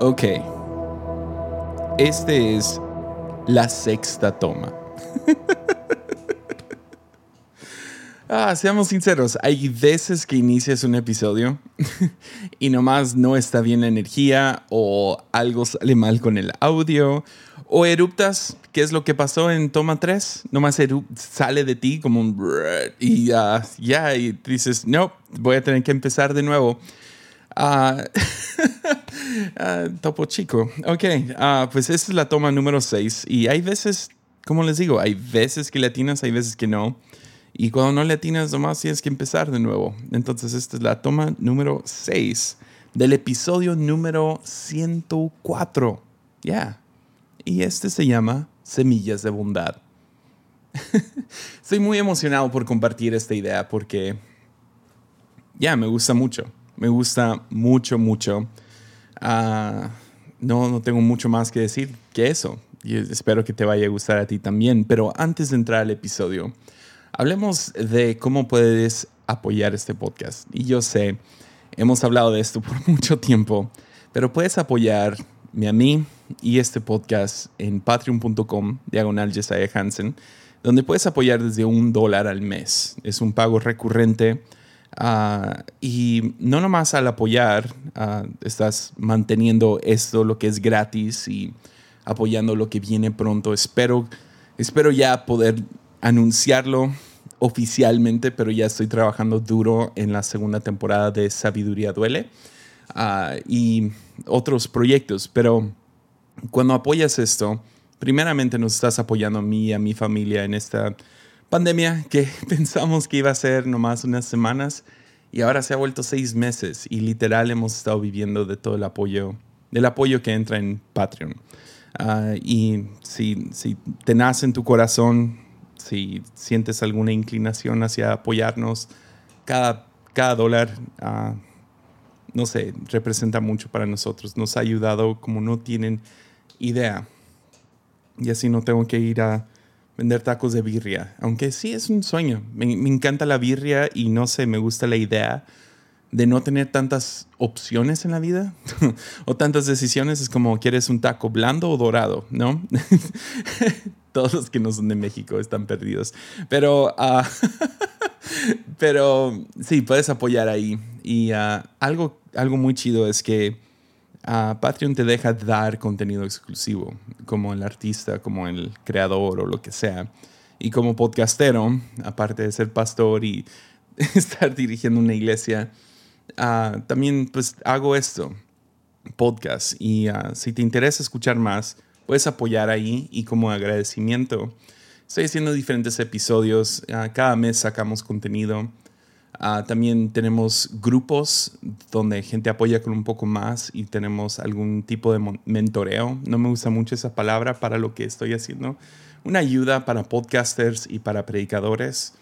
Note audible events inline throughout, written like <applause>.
Ok. Este es la sexta toma. <laughs> ah, seamos sinceros, hay veces que inicias un episodio <laughs> y nomás no está bien la energía o algo sale mal con el audio o eruptas, ¿qué es lo que pasó en toma 3? Nomás sale de ti como un... y ya, y dices, no, voy a tener que empezar de nuevo. Ah, <laughs> ah, topo chico. Ok, ah, pues esta es la toma número 6 y hay veces, como les digo, hay veces que latinas, hay veces que no. Y cuando no latinas, nomás tienes que empezar de nuevo. Entonces esta es la toma número 6 del episodio número 104. Ya. Y este se llama Semillas de Bondad. <laughs> Estoy muy emocionado por compartir esta idea porque ya me gusta mucho. Me gusta mucho, mucho. Ah, no, no tengo mucho más que decir que eso. Y espero que te vaya a gustar a ti también. Pero antes de entrar al episodio, hablemos de cómo puedes apoyar este podcast. Y yo sé, hemos hablado de esto <laughs> por mucho tiempo, pero puedes apoyarme a mí y este podcast en patreon.com, diagonal Jesiah Hansen, donde puedes apoyar desde un dólar al mes. Es un pago recurrente Ah, y no nomás al apoyar, ah, estás manteniendo esto, lo que es gratis y apoyando lo que viene pronto. Espero, espero ya poder anunciarlo oficialmente, pero ya estoy trabajando duro en la segunda temporada de Sabiduría Duele ah, y otros proyectos. Pero cuando apoyas esto, primeramente nos estás apoyando a mí y a mi familia en esta pandemia que <laughs> pensamos que iba a ser nomás unas semanas y ahora se ha vuelto seis meses y literal hemos estado viviendo de todo el apoyo, del apoyo que entra en Patreon. Ah, y si, si te nace en tu corazón, si sientes alguna inclinación hacia apoyarnos, cada, cada dólar, uh, no sé, representa mucho para nosotros. Nos ha ayudado como no tienen idea. Y así no tengo que ir a vender tacos de birria, aunque sí es un sueño. Me, encanta la birria y no sé, me gusta la idea de no tener tantas opciones en la vida <laughs> o tantas decisiones. Es como, ¿quieres un taco blando o dorado? ¿No? <laughs> Todos los que no son de México están perdidos. Pero, ah, <laughs> pero sí, puedes apoyar ahí. Y ah, algo, algo muy chido es que Patreon te deja dar contenido exclusivo, como el artista, como el creador o lo que sea. Y como podcastero, aparte de ser pastor y <laughs> estar dirigiendo una iglesia, ah, también pues hago esto, podcast. Y ah, si te interesa escuchar más, puedes apoyar ahí y como agradecimiento. Estoy haciendo diferentes episodios, cada mes sacamos contenido. Ah, también tenemos grupos donde gente apoya con un poco más y tenemos algún tipo de mentoreo. No me gusta mucho esa palabra para lo que estoy haciendo. Una ayuda para podcasters y para predicadores.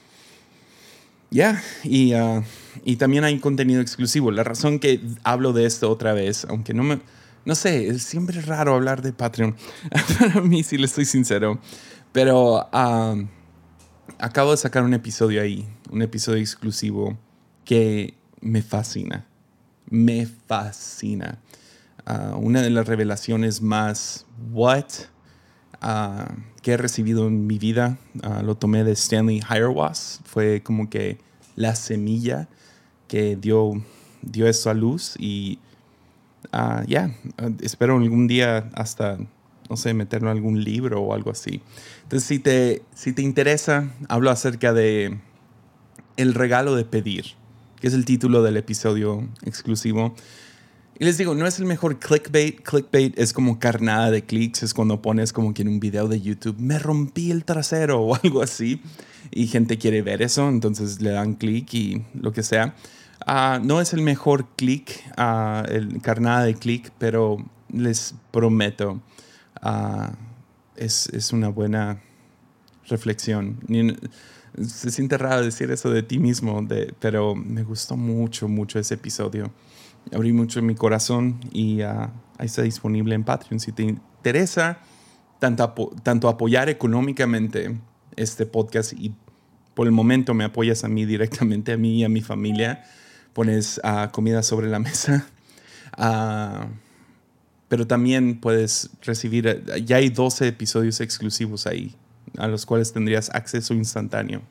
Ya, y, ah, y también hay contenido exclusivo. La razón que hablo de esto otra vez, aunque no me... No sé, es siempre raro hablar de Patreon. <laughs> para mí, si le estoy sincero. Pero... Ah, acabo de sacar un episodio ahí, un episodio exclusivo que me fascina. Me fascina. Ah, una de las revelaciones más what ah, que he recibido en mi vida ah, lo tomé de Stanley Hierwas. Fue como que la semilla que dio, dio eso a luz y ya, espero algún día hasta no sé, meterlo en algún libro o algo así. Entonces, si te, si te interesa, hablo acerca de el regalo de pedir, que es el título del episodio exclusivo. Y les digo, no es el mejor clickbait. Clickbait es como carnada de clics. Es cuando pones como que en un video de YouTube, me rompí el trasero <laughs> o algo así. Y gente quiere ver eso, entonces le dan clic y lo que sea. Ah, no es el mejor click, uh, el carnada de clic, pero les prometo Ah, es, es, una buena reflexión. Se siente raro decir eso de ti mismo, de, pero me gustó mucho, mucho ese episodio. Abrí mucho mi corazón y uh, ahí está disponible en Patreon. Si te interesa tanto, tanto apoyar económicamente este podcast y por el momento me apoyas a mí directamente, a mí y a mi familia, pones uh, comida sobre la mesa pero también puedes recibir, ya hay 12 episodios exclusivos ahí, a los cuales tendrías acceso instantáneo.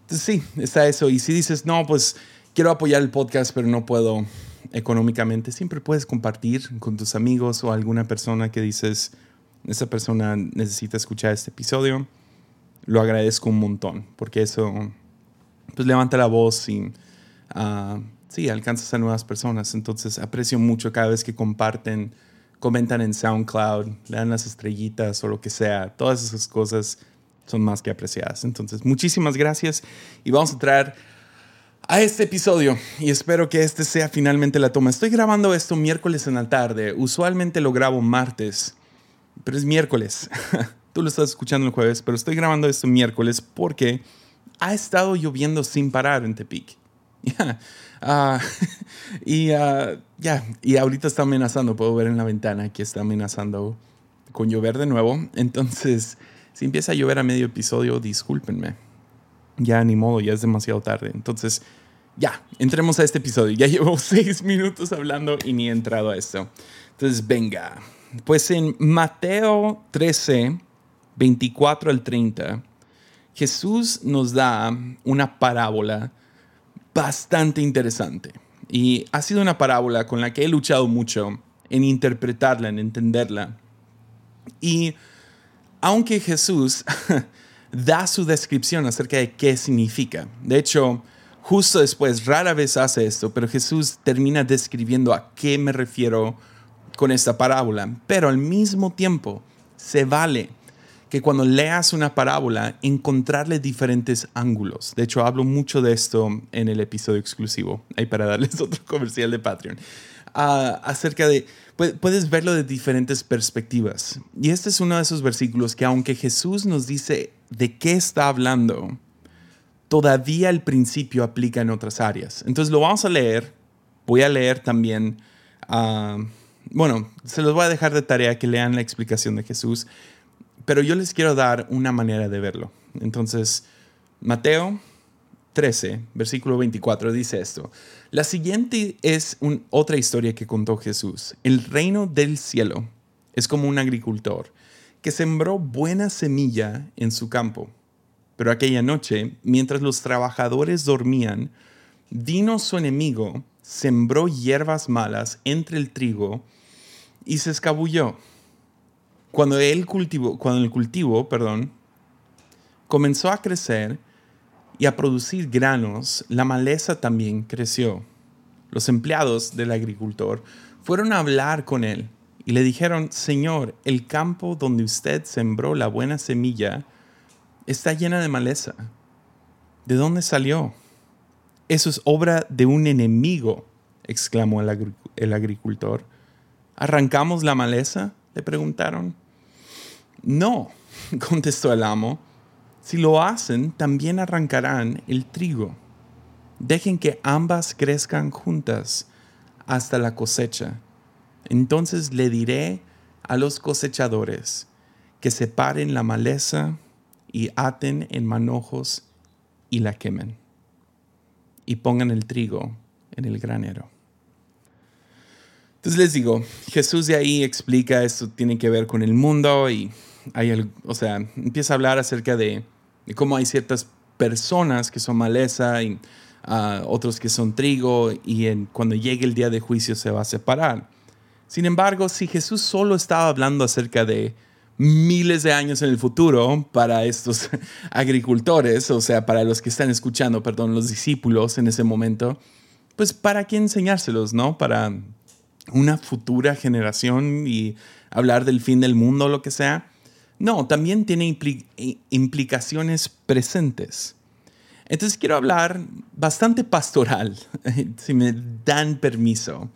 Entonces sí, está eso. Y si dices, no, pues quiero apoyar el podcast, pero no puedo económicamente, siempre puedes compartir con tus amigos o alguna persona que dices, esa persona necesita escuchar este episodio. Lo agradezco un montón, porque eso pues levanta la voz y uh, sí, alcanzas a nuevas personas. Entonces aprecio mucho cada vez que comparten, comentan en SoundCloud, le dan las estrellitas o lo que sea. Todas esas cosas son más que apreciadas. Entonces, muchísimas gracias y vamos a traer a este episodio y espero que este sea finalmente la toma. Estoy grabando esto miércoles en la tarde. Usualmente lo grabo martes, pero es miércoles. <laughs> Tú lo estás escuchando el jueves, pero estoy grabando esto miércoles porque ha estado lloviendo sin parar en Tepic. <laughs> Ah, <laughs> y uh, ya, y ahorita está amenazando, puedo ver en la ventana que está amenazando con llover de nuevo. Entonces, si empieza a llover a medio episodio, discúlpenme. Ya ni modo, ya es demasiado tarde. Entonces, ya, entremos a este episodio. Ya <laughs> llevo seis minutos hablando y ni he entrado a esto. Entonces, venga. Pues en Mateo 13, 24 al 30, Jesús nos da una parábola bastante interesante. Y ha sido una parábola con la que he luchado mucho en interpretarla, en entenderla. Y aunque Jesús <laughs> da su descripción acerca de qué significa, de hecho, justo después, rara vez hace esto, pero Jesús termina describiendo a qué me refiero con esta parábola, pero al mismo tiempo se vale que cuando leas una parábola, encontrarle diferentes ángulos. De hecho, hablo mucho de esto en el episodio exclusivo, ahí para darles <laughs> otro comercial de Patreon, ah, acerca de, puedes verlo de diferentes perspectivas. Y este es uno de esos versículos que aunque Jesús nos dice de qué está hablando, todavía el principio aplica en otras áreas. Entonces lo vamos a leer, voy a leer también... Uh, bueno, se los voy a dejar de tarea que lean la explicación de Jesús, pero yo les quiero dar una manera de verlo. Entonces, Mateo 13, versículo 24 dice esto. La siguiente es otra historia que contó Jesús. El reino del cielo es como un agricultor que sembró buena semilla en su campo. Pero aquella noche, mientras los trabajadores dormían, vino su enemigo, sembró hierbas malas entre el trigo y se escabulló. Cuando, el cultivo, cuando el cultivo perdón, comenzó a crecer y a producir granos, la maleza también creció. Los empleados del agricultor fueron a hablar con él y le dijeron, Señor, el campo donde usted sembró la buena semilla está llena de maleza. ¿De dónde salió? Eso es obra de un enemigo, exclamó el, el agricultor. ¿Arrancamos la maleza? Le preguntaron. No, <laughs> contestó el amo. Si lo hacen, también arrancarán el trigo. Dejen que ambas crezcan juntas hasta la cosecha. Entonces le diré a los cosechadores que separen la maleza y aten en manojos y la quemen. Y pongan el trigo en el granero. Entonces les digo, Jesús de ahí explica esto tiene que ver con el mundo y hay, o sea, empieza a hablar acerca de, cómo hay ciertas personas que son maleza y uh, otros que son trigo y cuando llegue el día de juicio se va a separar. Sin embargo, si Jesús solo estaba hablando acerca de miles de años en el futuro para estos <laughs> agricultores, o sea, para los que están escuchando, perdón, los discípulos en ese momento, pues para qué enseñárselos, ¿no? Para una futura generación y hablar del fin del mundo o lo que sea. No, también tiene implicaciones presentes. Entonces quiero hablar bastante pastoral, <laughs> si me dan permiso,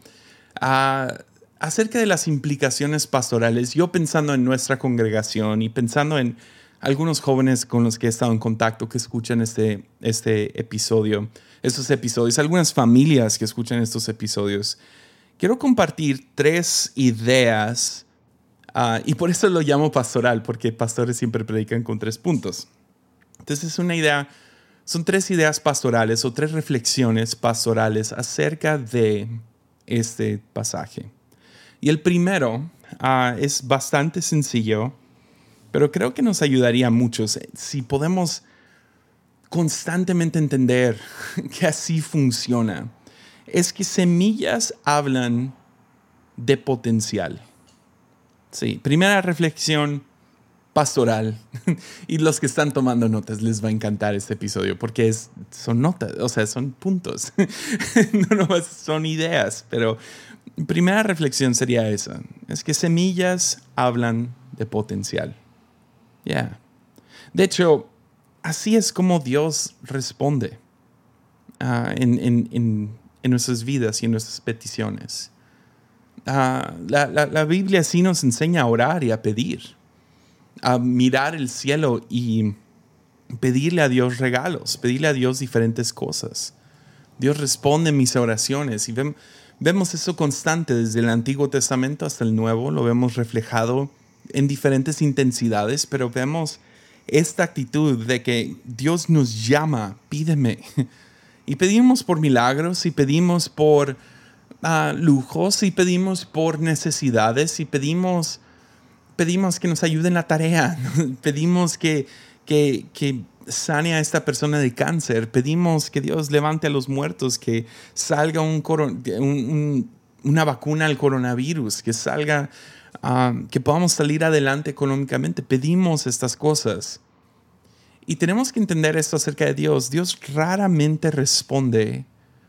acerca de las implicaciones pastorales. Yo pensando en nuestra congregación y pensando en algunos jóvenes con los que he estado en contacto que escuchan este, este episodio, estos episodios, algunas familias que escuchan estos episodios quiero compartir tres ideas ah, y por eso lo llamo pastoral, porque pastores siempre predican con tres puntos. Entonces es una idea, son tres ideas pastorales o tres reflexiones pastorales acerca de este pasaje. Y el primero ah, es bastante sencillo, pero creo que nos ayudaría mucho si podemos constantemente entender <laughs> que así funciona. Es que semillas hablan de potencial. Sí, primera reflexión pastoral. <laughs> y los que están tomando notas les va a encantar este episodio porque es, son notas, o sea, son puntos. <laughs> no nomás son ideas, pero primera reflexión sería esa. Es que semillas hablan de potencial. Ya. De hecho, así es como Dios responde ah, en, nuestras vidas y en nuestras peticiones. Ah, la, la Biblia sí nos enseña a orar y a pedir a mirar el cielo y pedirle a Dios regalos, pedirle a Dios diferentes cosas. Dios responde mis oraciones y vemos eso constante desde el Antiguo Testamento hasta el Nuevo, lo vemos reflejado en diferentes intensidades, pero vemos esta actitud de que Dios nos llama, pídeme. Y pedimos por milagros y pedimos por ah, lujos y pedimos por necesidades y pedimos pedimos que nos ayude en la tarea, <laughs> pedimos que, que, que sane a esta persona de cáncer, pedimos que Dios levante a los muertos, que salga un, una vacuna al coronavirus, que salga, ah, que podamos salir adelante económicamente. Pedimos estas cosas. Y tenemos que entender esto acerca de Dios. Dios raramente responde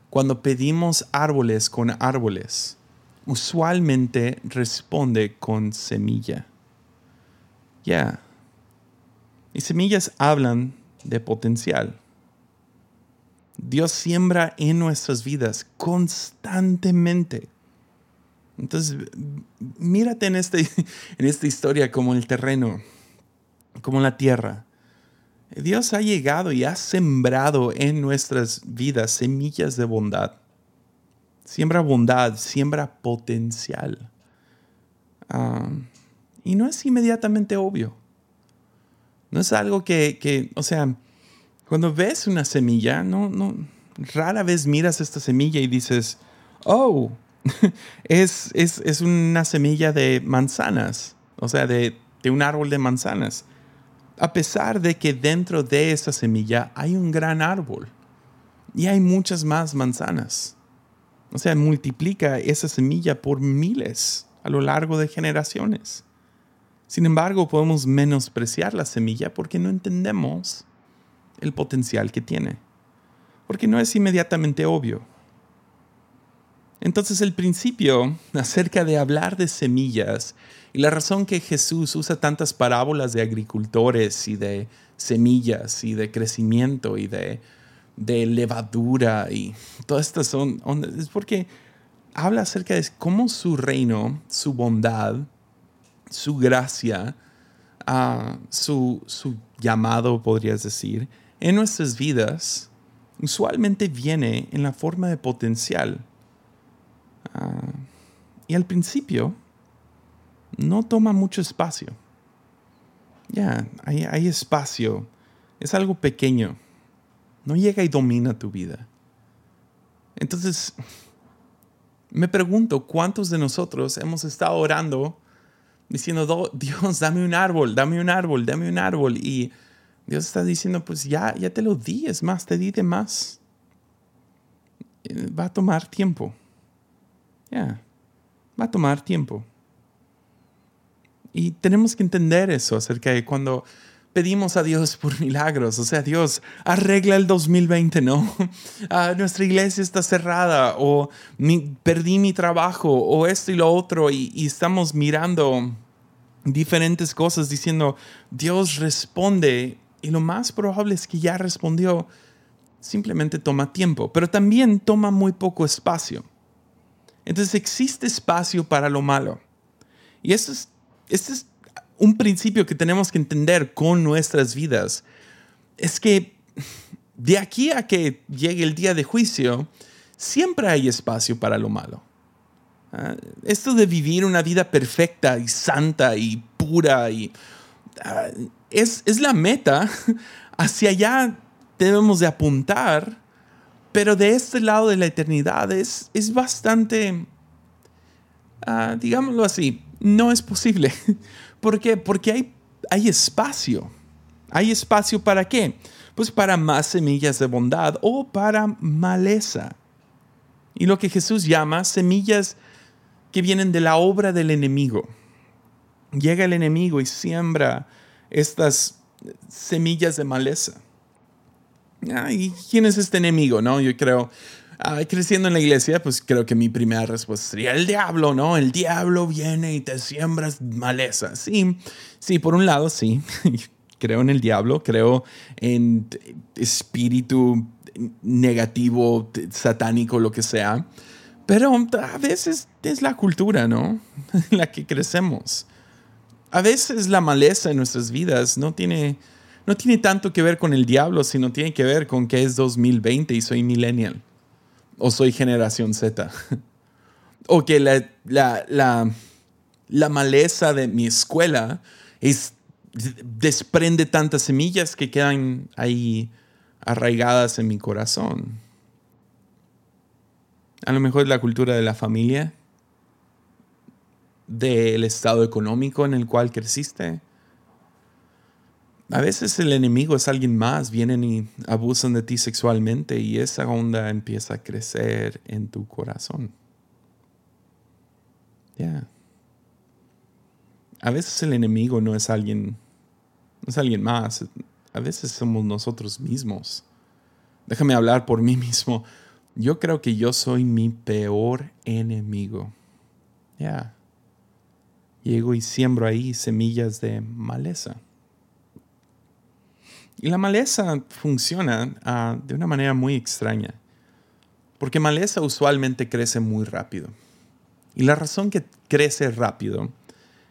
cuando pedimos árboles con árboles. Usualmente responde con semilla. Ya. Y semillas hablan de potencial. Dios siembra en nuestras vidas constantemente. Entonces, mírate en, este, <laughs> en esta historia como el terreno, como la tierra. Dios ha llegado y ha sembrado en nuestras vidas semillas de bondad. Siembra bondad, siembra potencial. Ah, y no es inmediatamente obvio. No es algo que, o sea, cuando ves una semilla, no, no, rara vez miras esta semilla y dices, oh, <laughs> es, es, una semilla de manzanas, o sea, de, de un árbol de manzanas. A pesar de que dentro de esa semilla hay un gran árbol y hay muchas más manzanas. O sea, multiplica esa semilla por miles a lo largo de generaciones. Sin embargo, podemos menospreciar la semilla porque no entendemos el potencial que tiene, porque no es inmediatamente obvio. Entonces el principio acerca de hablar de semillas y la razón que Jesús usa tantas parábolas de agricultores y de semillas y de crecimiento y de, levadura y todas estas son es porque habla acerca de cómo su reino, su bondad, su gracia, uh, su, su, llamado, podrías decir, en nuestras vidas, usualmente viene en la forma de potencial. Ah, y al principio, no toma mucho espacio. Ya, hay, espacio. Es algo pequeño. No llega y domina tu vida. Entonces, me pregunto cuántos de nosotros hemos estado orando diciendo, Dios, dame un árbol, dame un árbol, dame un árbol. Y Dios está diciendo, pues ya, ya te lo di, es más, te di de más. Eh, va a tomar tiempo. Ya, va a tomar tiempo. Y tenemos que entender eso acerca de cuando pedimos a Dios <laughs> por milagros. O sea, Dios, arregla el 2020, ¿no? <laughs> Ah, nuestra iglesia está cerrada o perdí mi trabajo o esto y lo otro y, y estamos mirando diferentes cosas diciendo, Dios responde y lo más probable es que ya respondió, simplemente toma tiempo, pero también toma muy poco espacio. Entonces existe espacio para lo malo. Y esto es, este es un principio que tenemos que entender con nuestras vidas. Es que de aquí a que llegue el día de juicio, siempre hay espacio para lo malo. Ah, esto de vivir una vida perfecta y santa y pura y ah, es, es, la meta. <laughs> Hacia allá debemos de apuntar, pero de este lado de la eternidad es, es bastante ah, digámoslo así, no es posible. <laughs> ¿Por qué? Porque hay, hay espacio. ¿Hay espacio para qué? Pues para más semillas de bondad o para maleza. Y lo que Jesús llama semillas que vienen de la obra del enemigo. Llega el enemigo y siembra estas semillas de maleza. ¿Y quién es este enemigo? No, yo creo, creciendo en la iglesia, pues creo que mi primera respuesta sería el diablo, ¿no? El diablo viene y te siembras maleza. Sí, sí, por un lado, sí. <laughs> creo en el diablo, creo en espíritu negativo, satánico, lo que sea. Pero a veces es la cultura, ¿no? <laughs> En la que crecemos. A veces la maleza en nuestras vidas no tiene, no tiene tanto que ver con el diablo, sino tiene que ver con que es 2020 y soy millennial. O soy generación Z. <laughs> o que la, la, la, maleza de mi escuela es, desprende tantas semillas que quedan ahí arraigadas en mi corazón. A lo mejor la cultura de la familia, del estado económico en el cual creciste. A veces el enemigo es alguien más, vienen y abusan de ti sexualmente y esa onda empieza a crecer en tu corazón. Ya. A veces el enemigo no es alguien, no es alguien más, a veces somos nosotros mismos. Déjame hablar por mí <laughs> mismo. Yo creo que yo soy mi peor enemigo. Ya. Llego y siembro ahí semillas de maleza. Y la maleza funciona ah, de una manera muy extraña. Porque maleza usualmente crece muy rápido. Y la razón que crece rápido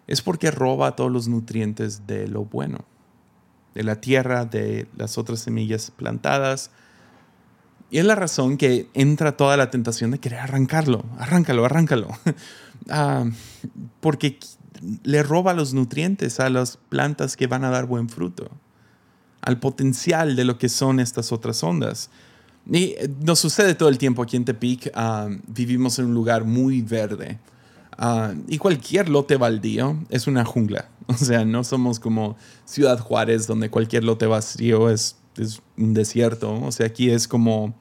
es porque roba todos los nutrientes de lo bueno. De la tierra, de las otras semillas plantadas, y es la razón que entra toda la tentación de querer arrancarlo, arráncalo, arráncalo. <laughs> Ah, porque le roba los nutrientes a las plantas que van a dar buen fruto, al potencial de lo que son estas otras ondas. Y eh, nos sucede todo el tiempo aquí en Tepic, ah, vivimos en un lugar muy verde. Ah, y cualquier lote baldío es una jungla. <laughs> O sea, no somos como Ciudad Juárez, donde cualquier lote vacío es es un desierto. O sea, aquí es como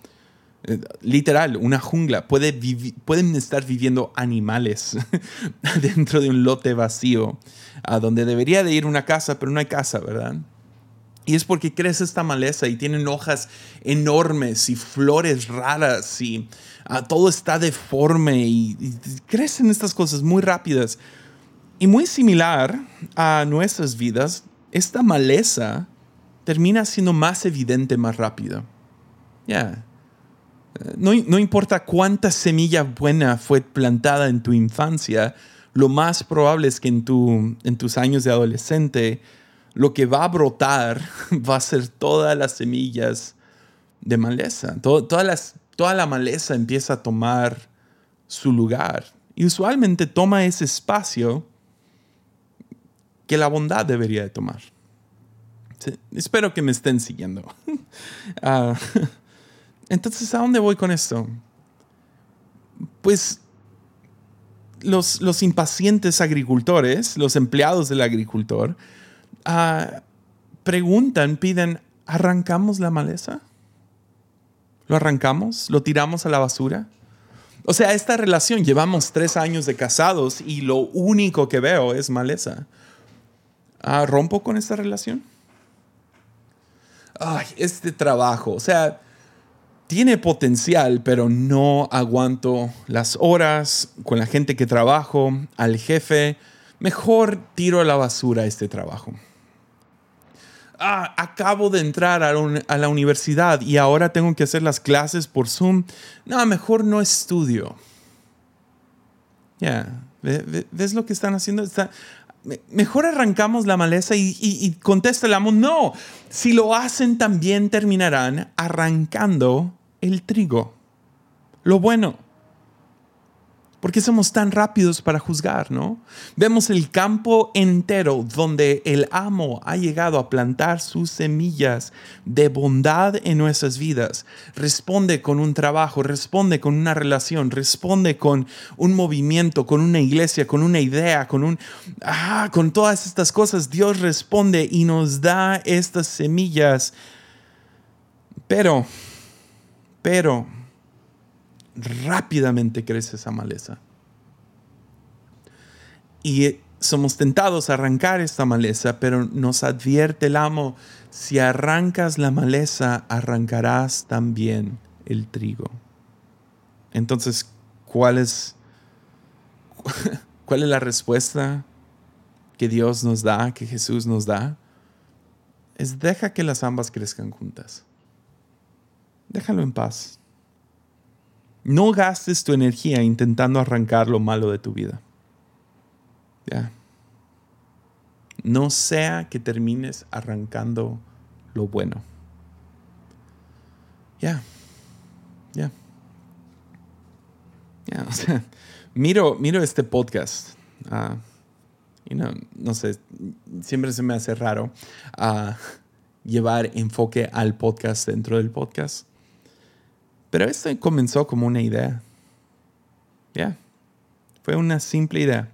eh, literal, una jungla. Puede pueden estar viviendo animales <laughs> dentro de un lote vacío, a donde debería de ir una casa, pero no hay casa, ¿verdad? Y es porque crece esta maleza y tienen hojas enormes y flores raras y ah, todo está deforme y, crecen estas cosas muy rápidas. Y muy similar a nuestras vidas, esta maleza termina siendo más evidente más rápido. Ya. No, no, importa cuánta semilla buena fue plantada en tu infancia, lo más probable es que en, tu, en tus años de adolescente lo que va a brotar <laughs> va a ser todas las semillas de maleza. todas las, toda la maleza empieza a tomar su lugar. Y usualmente toma ese espacio que la bondad debería de tomar espero que me estén siguiendo. <laughs> Ah, <laughs> entonces, ¿a dónde voy con esto? Pues los, los impacientes agricultores, los empleados del agricultor, ah, preguntan, piden, ¿arrancamos la maleza? ¿Lo arrancamos? ¿Lo tiramos a la basura? O sea, esta relación, llevamos tres años de casados y lo único que veo es maleza. Ah, ¿Rompo con esta relación? ay, este trabajo, o sea, tiene potencial, pero no aguanto las horas con la gente que trabajo, al jefe. Mejor tiro a la basura este trabajo. Ah, acabo de entrar a, la universidad y ahora tengo que hacer las clases por Zoom. No, mejor no estudio. Ya, ¿ves lo que están haciendo? Está, mejor arrancamos la maleza y, contesta el amo, no, si lo hacen también terminarán arrancando el trigo, lo bueno. ¿Por qué somos tan rápidos para juzgar, no? Vemos el campo entero donde el amo ha llegado a plantar sus semillas de bondad en nuestras vidas. Responde con un trabajo, responde con una relación, responde con un movimiento, con una iglesia, con una idea, con un ah, con todas estas cosas Dios responde y nos da estas semillas. Pero pero rápidamente crece esa maleza. Y somos tentados a arrancar esta maleza, pero nos advierte el amo, si arrancas la maleza, arrancarás también el trigo. Entonces, ¿cuál es, <laughs> cuál es la respuesta que Dios nos da, que Jesús nos da? Es deja que las ambas crezcan juntas. Déjalo en paz. No gastes tu energía intentando arrancar lo malo de tu vida. Ya. No sea que termines arrancando lo bueno. Ya. Ya. Ya. <laughs> O sea, miro, miro este podcast. Uh, no sé, siempre se me hace raro uh, llevar enfoque al podcast dentro del podcast. Pero esto comenzó como una idea. Ya. Fue una simple idea.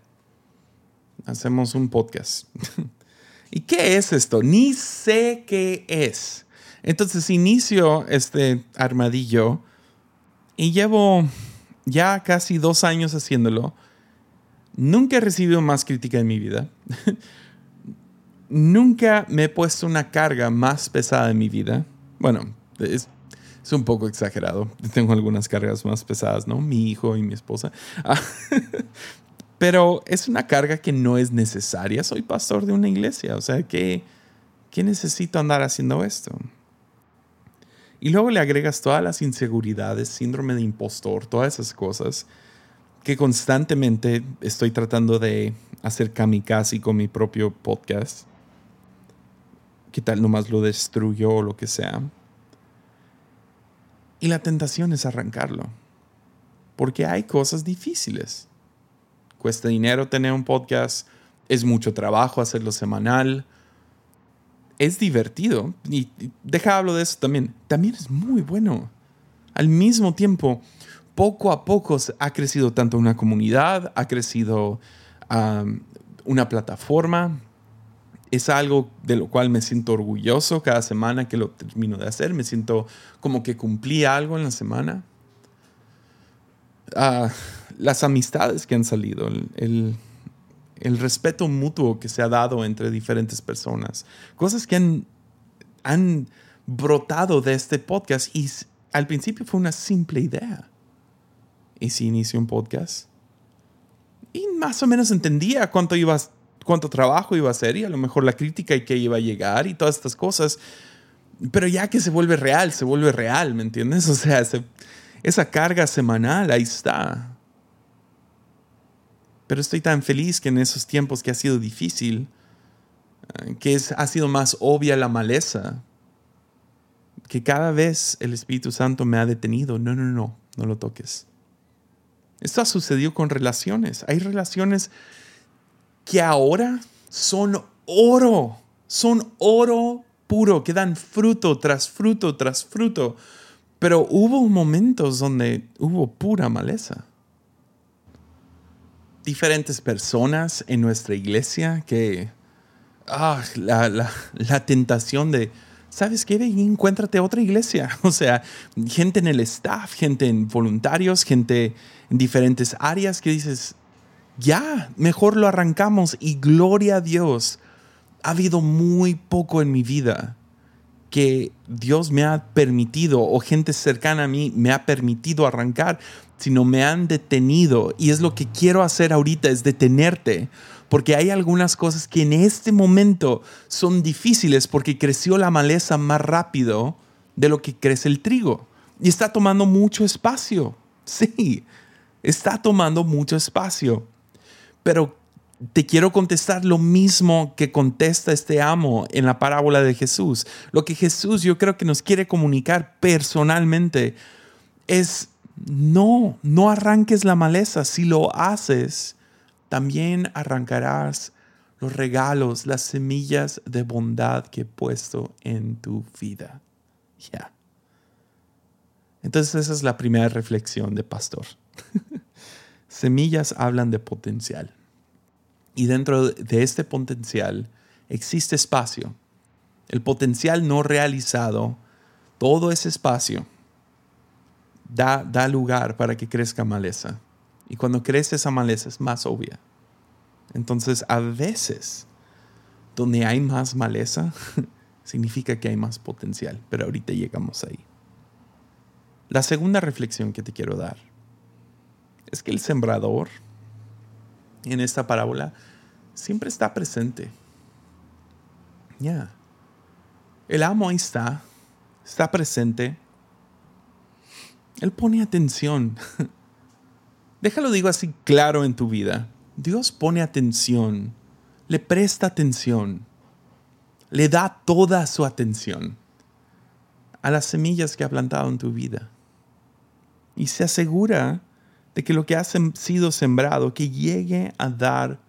Hacemos un podcast. <laughs> ¿Y qué es esto? Ni sé qué es. Entonces inicio este armadillo y llevo ya casi dos años haciéndolo. Nunca he recibido más crítica en mi vida. <laughs> Nunca me he puesto una carga más pesada en mi vida. Bueno, es, es un poco exagerado. Tengo algunas cargas más pesadas, ¿no? Mi hijo y mi esposa. Ah, <laughs> pero es una carga que no es necesaria. Soy pastor de una iglesia. O sea, ¿qué, ¿qué necesito andar haciendo esto? Y luego le agregas todas las inseguridades, síndrome de impostor, todas esas cosas que constantemente estoy tratando de hacer kamikaze con mi propio podcast. ¿Qué tal nomás lo destruyó o lo que sea? Y la tentación es arrancarlo. Porque hay cosas difíciles. Cuesta dinero tener un podcast, es mucho trabajo hacerlo semanal. Es divertido. Y deja hablo de eso también. También es muy bueno. Al mismo tiempo, poco a poco ha crecido tanto una comunidad, ha crecido una plataforma, es algo de lo cual me siento orgulloso cada semana que lo termino de hacer. Me siento como que cumplí algo en la semana. Ah, las amistades que han salido, el, el, respeto mutuo que se ha dado entre diferentes personas, cosas que han, han brotado de este podcast y al principio fue una simple idea. ¿Y si inicio un podcast? Y más o menos entendía cuánto ibas cuánto trabajo iba a hacer y a lo mejor la crítica y que iba a llegar y todas estas cosas. Pero ya que se vuelve real, se vuelve real, ¿me entiendes? <laughs> O sea, esa carga semanal ahí está. Pero estoy tan feliz que en esos tiempos que ha sido difícil, eh, que es, ha sido más obvia la maleza, que cada vez el Espíritu Santo me ha detenido. No, no, no, no lo toques. Esto ha sucedido con relaciones. Hay relaciones que ahora son oro, son oro puro, que dan fruto tras fruto tras fruto. Pero hubo momentos donde hubo pura maleza. Diferentes personas en nuestra iglesia que... Ah, la, la, tentación de, ¿sabes qué? encuéntrate otra iglesia. <laughs> O sea, gente en el staff, gente en voluntarios, gente en diferentes áreas que dices, ya, mejor lo arrancamos y gloria a Dios. Ha habido muy poco en mi vida que Dios me ha permitido o gente cercana a mí me ha permitido arrancar, sino me han detenido. Y es lo que quiero hacer ahorita, es detenerte. Porque hay algunas cosas que en este momento son difíciles porque creció la maleza más rápido de lo que crece el trigo. Y está tomando mucho espacio. Sí, está tomando mucho espacio. Pero te quiero contestar lo mismo que contesta este amo en la parábola de Jesús. Lo que Jesús yo creo que nos quiere comunicar personalmente es no, no arranques la maleza. Si lo haces, también arrancarás los regalos, las semillas de bondad que he puesto en tu vida. Ya. Entonces esa es la primera reflexión de pastor. <laughs> Semillas hablan de potencial. Y dentro de este potencial existe espacio. El potencial no realizado, todo ese espacio da, da lugar para que crezca maleza. Y cuando crece esa maleza es más obvia. Entonces, a veces, donde hay más maleza, <laughs> significa que hay más potencial. Pero ahorita llegamos ahí. La segunda reflexión que te quiero dar es que el sembrador en esta parábola siempre está presente. Ya. El amo ahí está, está presente. Él pone atención. <laughs> Déjalo digo así claro en tu vida. Dios pone atención, le presta atención, le da toda su atención a las semillas que ha plantado en tu vida. Y se asegura de que lo que ha sido sembrado, que llegue a dar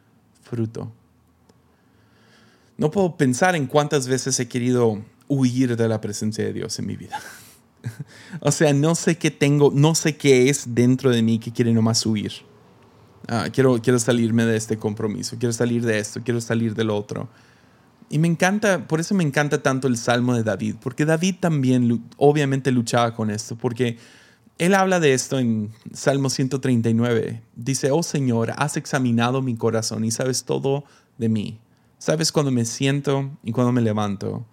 fruto. No puedo pensar en cuántas veces he querido huir de la presencia de Dios en mi vida. <laughs> o sea, no sé qué tengo, no sé qué es dentro de mí que quiere nomás huir. Ah, quiero, quiero salirme de este compromiso, quiero salir de esto, quiero salir del otro. Y me encanta, por eso me encanta tanto el Salmo de David, porque David también obviamente luchaba con esto, porque él habla de esto en Salmo 139. Dice, oh Señor, has examinado mi corazón y sabes todo de mí. Sabes cuando me siento y cuando me levanto.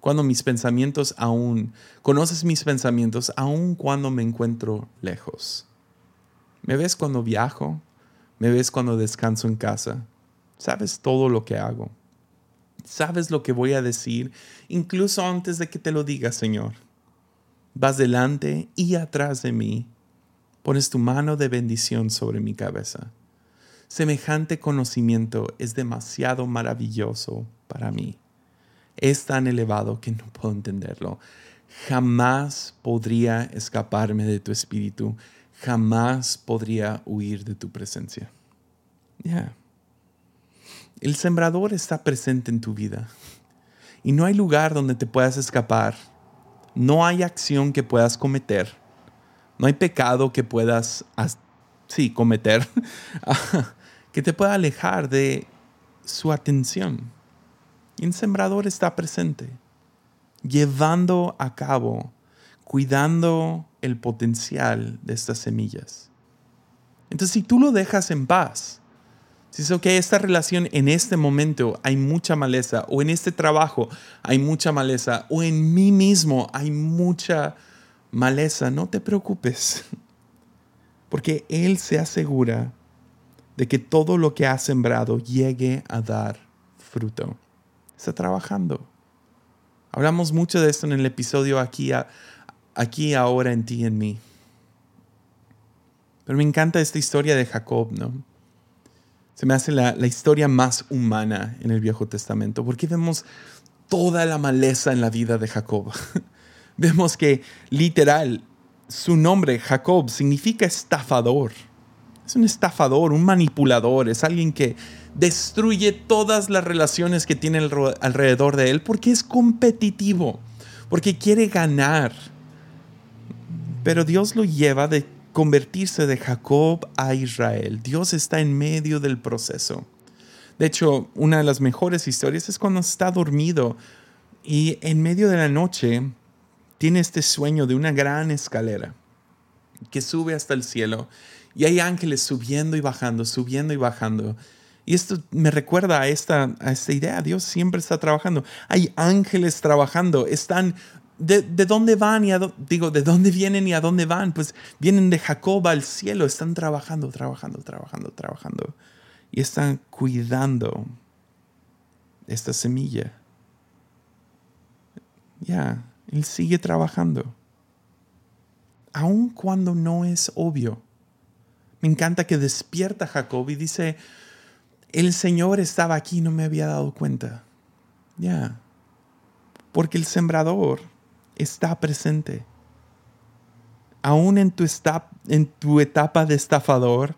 Cuando mis pensamientos aún, conoces mis pensamientos aún cuando me encuentro lejos. Me ves cuando viajo, me ves cuando descanso en casa. Sabes todo lo que hago. Sabes lo que voy a decir, incluso antes de que te lo diga, Señor. Vas delante y atrás de mí. Pones tu mano de bendición sobre mi cabeza. Semejante conocimiento es demasiado maravilloso para mí. Es tan elevado que no puedo entenderlo. Jamás podría escaparme de tu espíritu. Jamás podría huir de tu presencia. Ya. El sembrador está presente en tu vida. Y no hay lugar donde te puedas escapar no hay acción que puedas cometer, no hay pecado que puedas, sí, cometer, <laughs> que te pueda alejar de su atención. El sembrador está presente, llevando a cabo, cuidando el potencial de estas semillas. Entonces, si tú lo dejas en paz, si es ok, esta relación en este momento hay mucha maleza, o en este trabajo hay mucha maleza, o en mí mismo hay mucha maleza, no te preocupes, <laughs> porque Él se asegura de que todo lo que ha sembrado llegue a dar fruto. Está trabajando. Hablamos mucho de esto en el episodio aquí, aquí ahora en ti y en mí. Pero me encanta esta historia de Jacob, ¿no? Se me hace la, historia más humana en el Viejo Testamento, porque vemos toda la maleza en la vida de Jacob. <laughs> vemos que literal su nombre, Jacob, significa estafador. Es un estafador, un manipulador, es alguien que destruye todas las relaciones que tiene alrededor de él porque es competitivo, porque quiere ganar. Pero Dios lo lleva de convertirse de Jacob a Israel. Dios está en medio del proceso. De hecho, una de las mejores historias es cuando está dormido y en medio de la noche tiene este sueño de una gran escalera que sube hasta el cielo y hay ángeles subiendo y bajando, subiendo y bajando. Y esto me recuerda a esta, a esta idea, Dios siempre está trabajando. Hay ángeles trabajando, están ¿De, dónde van y a digo, de dónde vienen y a dónde van? Pues vienen de Jacob al cielo, están trabajando, trabajando, trabajando, trabajando. Y están cuidando esta semilla. Ya, él sigue trabajando. Aun cuando no es obvio. Me encanta que despierta Jacob y dice, el Señor estaba aquí y no me había dado cuenta. Ya. Porque el sembrador está presente. aún en tu, en tu etapa de estafador,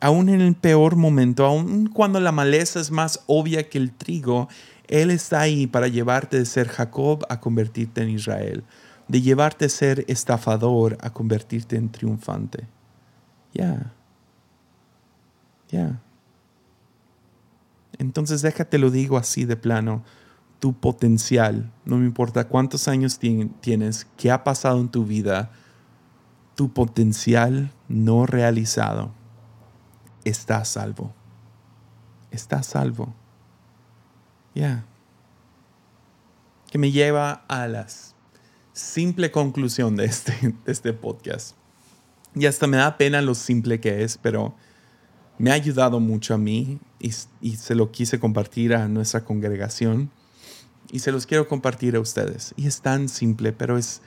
aún en el peor momento, aún cuando la maleza es más obvia que el trigo, Él está ahí para llevarte de ser Jacob a convertirte en Israel, de llevarte de ser estafador a convertirte en triunfante. Ya. Ya. Entonces déjate lo digo así de plano. Tu potencial, no me importa cuántos años tienes, qué ha pasado en tu vida, tu potencial no realizado está salvo. Está salvo. Ya. Que me lleva a la simple conclusión de este, de este podcast. Y hasta me da pena lo simple que es, pero me ha ayudado mucho a mí y, y, se lo quise compartir a nuestra congregación y se los quiero compartir a ustedes. Y es tan simple, pero es,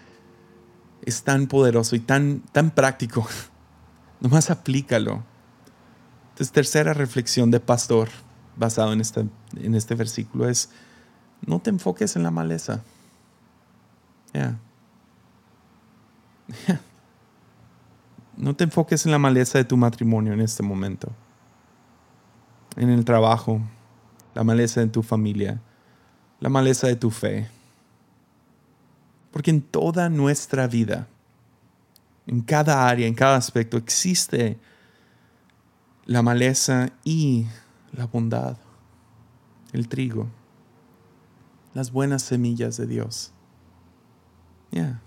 es tan poderoso y tan, tan práctico. <laughs> Nomás aplícalo. Entonces, tercera reflexión de pastor basado en, esta, en este versículo es, no te enfoques en la maleza. <laughs> No te enfoques en la maleza de tu matrimonio en este momento. En el trabajo, la maleza de tu familia, la maleza de tu fe. Porque en toda nuestra vida, en cada área, en cada aspecto, existe la maleza y la bondad, el trigo, las buenas semillas de Dios. Ya.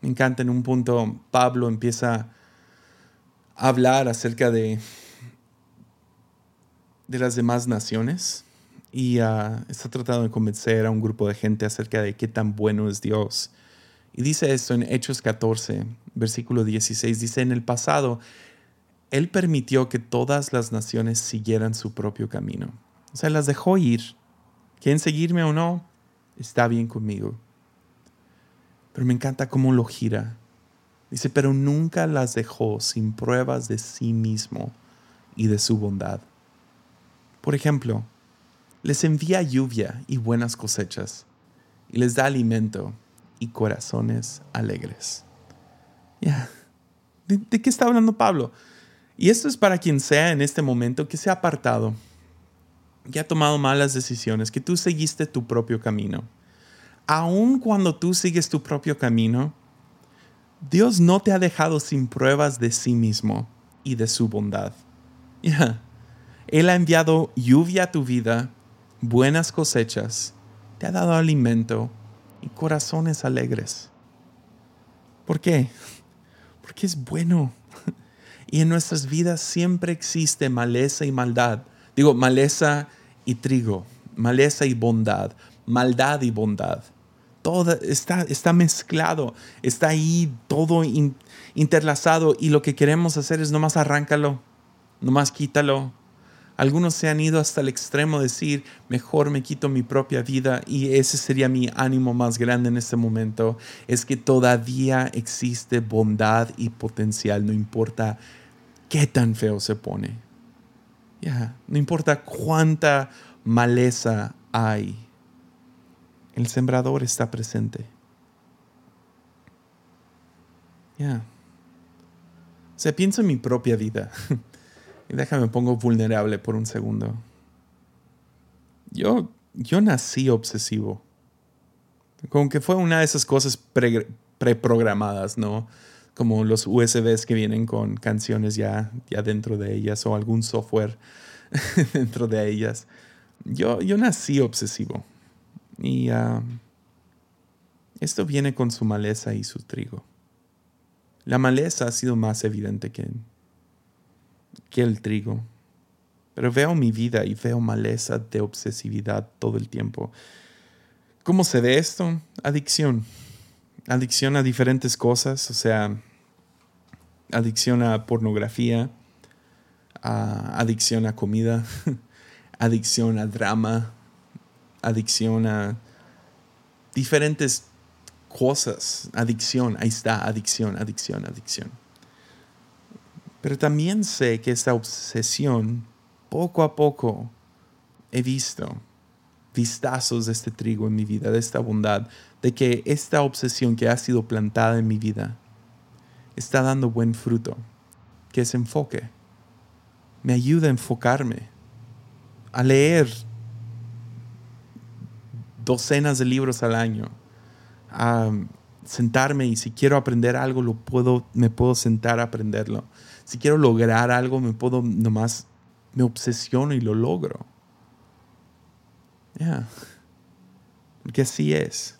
Me encanta en un punto Pablo empieza a hablar acerca de, de las demás naciones y uh, está tratando de convencer a un grupo de gente acerca de qué tan bueno es Dios. Y dice esto en Hechos 14, versículo 16, dice, en el pasado, Él permitió que todas las naciones siguieran su propio camino. O sea, las dejó ir. ¿Quieren seguirme o no? Está bien conmigo. Pero me encanta cómo lo gira. Dice, pero nunca las dejó sin pruebas de sí mismo y de su bondad. Por ejemplo, les envía lluvia y buenas cosechas, y les da alimento y corazones alegres. ¿De, ¿De, qué está hablando Pablo? Y esto es para quien sea en este momento que se ha apartado, que ha tomado malas decisiones, que tú seguiste tu propio camino. Aun cuando tú sigues tu propio camino, Dios no te ha dejado sin pruebas de sí mismo y de su bondad. Ya. Él ha enviado lluvia a tu vida buenas cosechas, te ha dado alimento y corazones alegres. ¿Por qué? Porque es bueno. <laughs> Y en nuestras vidas siempre existe maleza y maldad. Digo, maleza y trigo, maleza y bondad, maldad y bondad. Todo está, está mezclado, está ahí todo interlazado y lo que queremos hacer es nomás arráncalo, nomás quítalo, algunos se han ido hasta el extremo de decir, mejor me quito mi propia vida y ese sería mi ánimo más grande en este momento, es que todavía existe bondad y potencial, no importa qué tan feo se pone. Ya, no importa cuánta maleza hay, el sembrador está presente. Ya. O sea, pienso en mi propia vida. <laughs> Déjame pongo vulnerable por un segundo. Yo, yo nací obsesivo. Como que fue una de esas cosas preprogramadas, ¿no? Como los USBs que vienen con canciones ya, ya dentro de ellas o algún software <laughs> dentro de ellas. Yo, yo nací obsesivo. Y ah, esto viene con su maleza y su trigo. La maleza ha sido más evidente que, que el trigo. Pero veo mi vida y veo maleza de obsesividad todo el tiempo. ¿Cómo se ve esto? Adicción. Adicción a diferentes cosas, o sea, adicción a pornografía, adicción a comida, <laughs> adicción a drama, adicción a diferentes cosas. Adicción, ahí está, adicción, adicción, adicción. Pero también sé que esta obsesión, poco a poco, he visto vistazos de este trigo en mi vida, de esta bondad, de que esta obsesión que ha sido plantada en mi vida está dando buen fruto, que es enfoque. Me ayuda a enfocarme, a leer docenas de libros al año, a sentarme y si quiero aprender algo, lo puedo, me puedo sentar a aprenderlo. Si quiero lograr algo, me puedo nomás, me obsesiono y lo logro. Ya. Porque así es.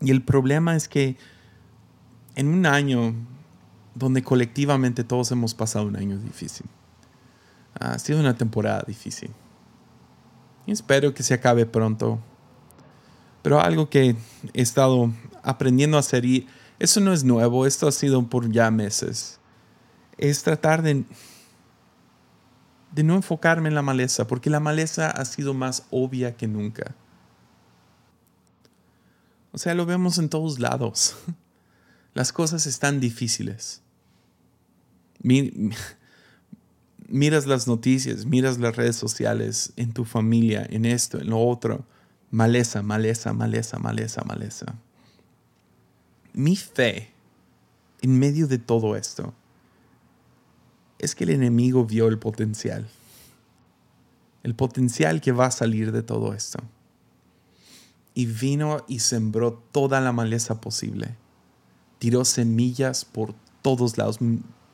Y el problema es que en un año donde colectivamente todos hemos pasado un año difícil, ha sido una temporada difícil. Espero que se acabe pronto. Pero algo que he estado aprendiendo a hacer, y eso no es nuevo, esto ha sido por ya meses, es tratar de de no enfocarme en la maleza, porque la maleza ha sido más obvia que nunca. O sea, lo vemos en todos lados. <laughs> Las cosas están difíciles. <laughs> Miras las noticias, miras las redes sociales, en tu familia, en esto, en lo otro. Maleza, maleza, maleza, maleza, maleza. Mi fe, en medio de todo esto, es que el enemigo vio el potencial. El potencial que va a salir de todo esto. Y vino y sembró toda la maleza posible. Tiró semillas por todos lados,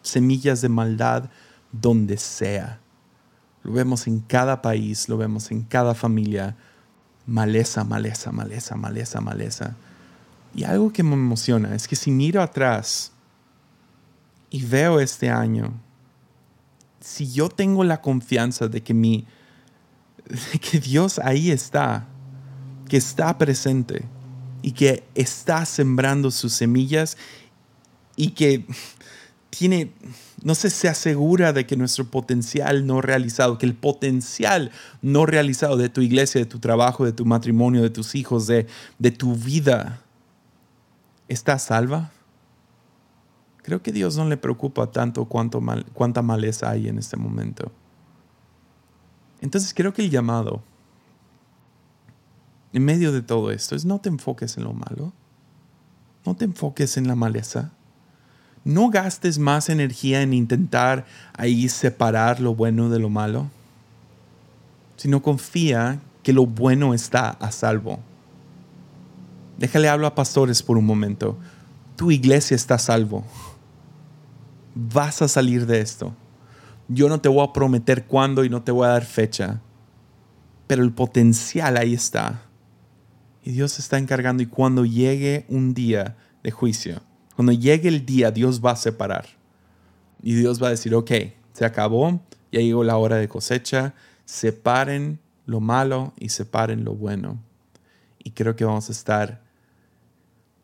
semillas de maldad donde sea. Lo vemos en cada país, lo vemos en cada familia. Maleza, maleza, maleza, maleza, maleza. Y algo que me emociona es que si miro atrás y veo este año, si yo tengo la confianza de que, mi, que Dios ahí está, que está presente y que está sembrando sus semillas y que tiene, no sé, se asegura de que nuestro potencial no realizado, que el potencial no realizado de tu iglesia, de tu trabajo, de tu matrimonio, de tus hijos, de, de tu vida, está salva Creo que Dios no le preocupa tanto cuánto mal, cuánta maleza hay en este momento. Entonces creo que el llamado en medio de todo esto es no te enfoques en lo malo, no te enfoques en la maleza, no gastes más energía en intentar ahí separar lo bueno de lo malo, sino confía que lo bueno está a salvo. Déjale hablar a pastores por un momento. Tu iglesia está salvo vas a salir de esto. Yo no te voy a prometer cuándo y no te voy a dar fecha, pero el potencial ahí está. Y Dios se está encargando y cuando llegue un día de juicio, cuando llegue el día, Dios va a separar. Y Dios va a decir, ok, se acabó, ya llegó la hora de cosecha, separen lo malo y separen lo bueno. Y creo que vamos a estar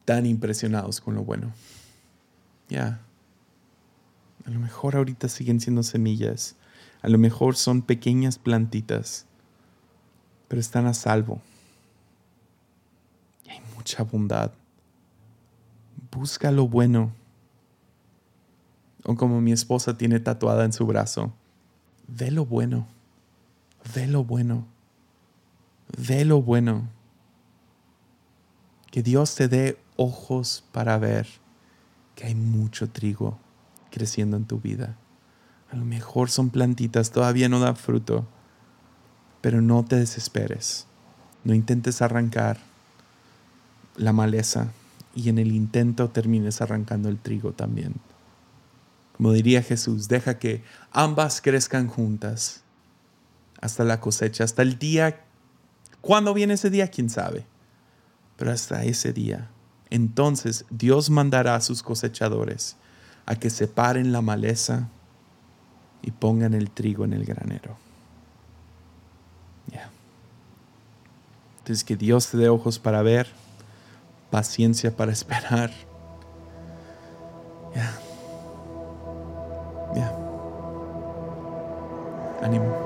tan impresionados con lo bueno. Ya. A lo mejor ahorita siguen siendo semillas. A lo mejor son pequeñas plantitas. Pero están a salvo. Y hay mucha bondad. Busca lo bueno. O como mi esposa tiene tatuada en su brazo. Ve lo bueno. Ve lo bueno. Ve lo bueno. Que Dios te dé ojos para ver que hay mucho trigo creciendo en tu vida. A lo mejor son plantitas, todavía no dan fruto, pero no te desesperes. No intentes arrancar la maleza y en el intento termines arrancando el trigo también. Como diría Jesús, deja que ambas crezcan juntas hasta la cosecha, hasta el día. ¿Cuándo viene ese día? ¿Quién sabe? Pero hasta ese día. Entonces Dios mandará a sus cosechadores a que separen la maleza y pongan el trigo en el granero. Entonces que Dios te dé ojos para ver, paciencia para esperar. Ya. Ya. Ánimo.